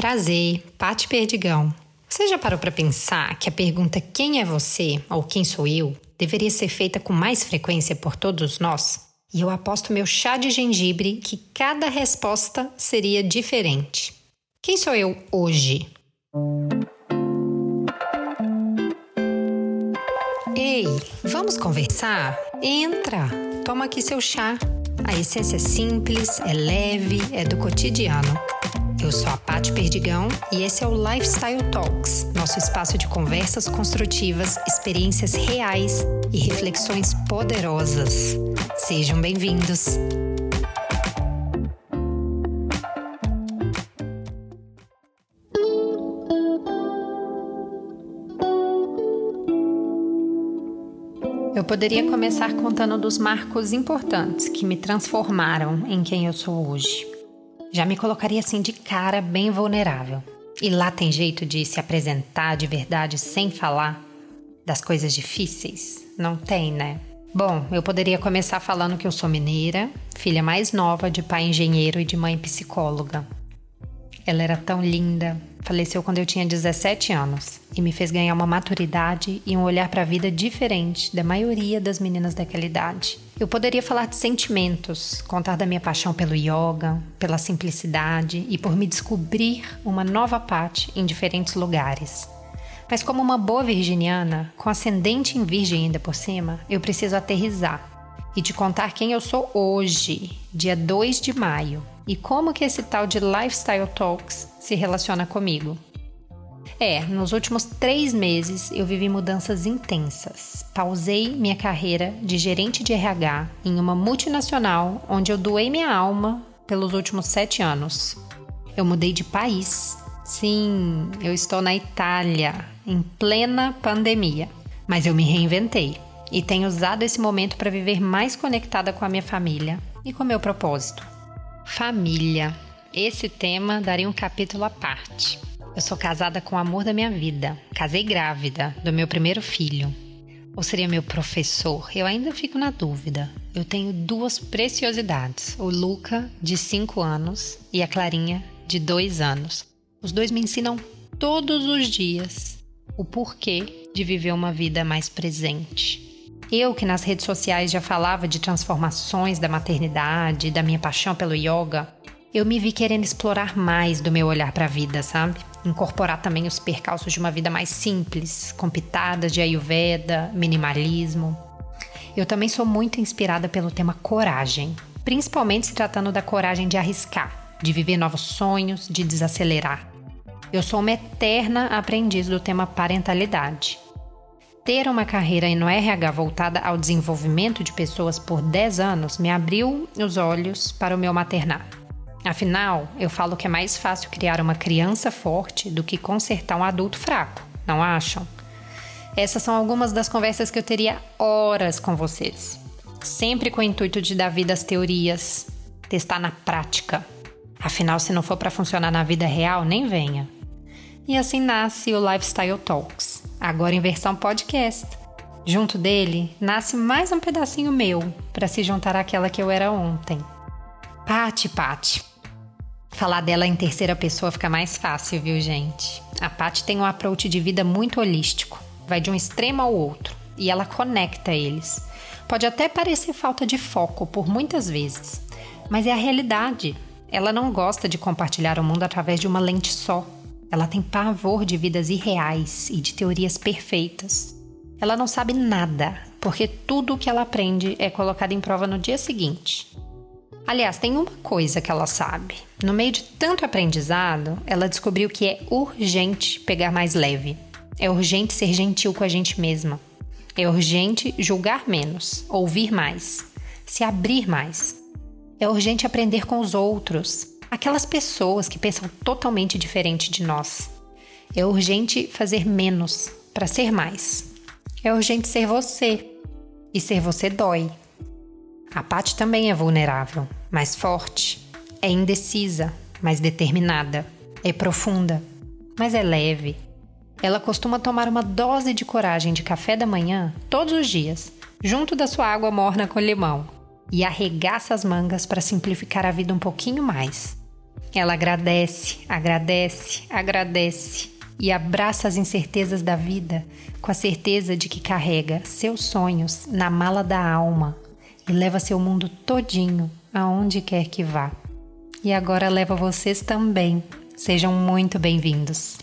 Prazer, Pati Perdigão. Você já parou para pensar que a pergunta quem é você ou quem sou eu deveria ser feita com mais frequência por todos nós? E eu aposto meu chá de gengibre que cada resposta seria diferente. Quem sou eu hoje? Ei, vamos conversar? Entra, toma aqui seu chá. A essência é simples, é leve, é do cotidiano. Eu sou a Paty Perdigão e esse é o Lifestyle Talks, nosso espaço de conversas construtivas, experiências reais e reflexões poderosas. Sejam bem-vindos! Eu poderia começar contando dos marcos importantes que me transformaram em quem eu sou hoje já me colocaria assim de cara bem vulnerável. E lá tem jeito de se apresentar de verdade sem falar das coisas difíceis? Não tem, né? Bom, eu poderia começar falando que eu sou mineira, filha mais nova de pai engenheiro e de mãe psicóloga. Ela era tão linda, faleceu quando eu tinha 17 anos e me fez ganhar uma maturidade e um olhar para a vida diferente da maioria das meninas daquela idade. Eu poderia falar de sentimentos, contar da minha paixão pelo yoga, pela simplicidade e por me descobrir uma nova parte em diferentes lugares. Mas como uma boa virginiana, com ascendente em virgem ainda por cima, eu preciso aterrizar e te contar quem eu sou hoje, dia 2 de maio, e como que esse tal de Lifestyle Talks se relaciona comigo. É, nos últimos três meses eu vivi mudanças intensas. Pausei minha carreira de gerente de RH em uma multinacional onde eu doei minha alma pelos últimos sete anos. Eu mudei de país. Sim, eu estou na Itália, em plena pandemia. Mas eu me reinventei e tenho usado esse momento para viver mais conectada com a minha família e com o meu propósito. Família. Esse tema daria um capítulo à parte. Eu sou casada com o amor da minha vida. Casei grávida do meu primeiro filho. Ou seria meu professor? Eu ainda fico na dúvida. Eu tenho duas preciosidades: o Luca, de 5 anos, e a Clarinha, de 2 anos. Os dois me ensinam todos os dias o porquê de viver uma vida mais presente. Eu, que nas redes sociais já falava de transformações da maternidade, da minha paixão pelo yoga, eu me vi querendo explorar mais do meu olhar para a vida, sabe? Incorporar também os percalços de uma vida mais simples, com pitadas de ayurveda, minimalismo. Eu também sou muito inspirada pelo tema coragem, principalmente se tratando da coragem de arriscar, de viver novos sonhos, de desacelerar. Eu sou uma eterna aprendiz do tema parentalidade ter uma carreira no RH voltada ao desenvolvimento de pessoas por 10 anos me abriu os olhos para o meu maternar. Afinal, eu falo que é mais fácil criar uma criança forte do que consertar um adulto fraco, não acham? Essas são algumas das conversas que eu teria horas com vocês. Sempre com o intuito de dar vida às teorias, testar na prática. Afinal, se não for para funcionar na vida real, nem venha. E assim nasce o Lifestyle Talks, agora em versão podcast. Junto dele nasce mais um pedacinho meu para se juntar àquela que eu era ontem. Pati, Pati. Falar dela em terceira pessoa fica mais fácil, viu, gente? A Pati tem um approach de vida muito holístico, vai de um extremo ao outro e ela conecta eles. Pode até parecer falta de foco por muitas vezes, mas é a realidade. Ela não gosta de compartilhar o mundo através de uma lente só. Ela tem pavor de vidas irreais e de teorias perfeitas. Ela não sabe nada, porque tudo o que ela aprende é colocado em prova no dia seguinte. Aliás, tem uma coisa que ela sabe. No meio de tanto aprendizado, ela descobriu que é urgente pegar mais leve. É urgente ser gentil com a gente mesma. É urgente julgar menos, ouvir mais, se abrir mais. É urgente aprender com os outros, aquelas pessoas que pensam totalmente diferente de nós. É urgente fazer menos para ser mais. É urgente ser você. E ser você dói. A Paty também é vulnerável, mas forte. É indecisa, mas determinada. É profunda, mas é leve. Ela costuma tomar uma dose de coragem de café da manhã todos os dias, junto da sua água morna com limão, e arregaça as mangas para simplificar a vida um pouquinho mais. Ela agradece, agradece, agradece e abraça as incertezas da vida com a certeza de que carrega seus sonhos na mala da alma e leva seu mundo todinho aonde quer que vá. E agora leva vocês também. Sejam muito bem-vindos.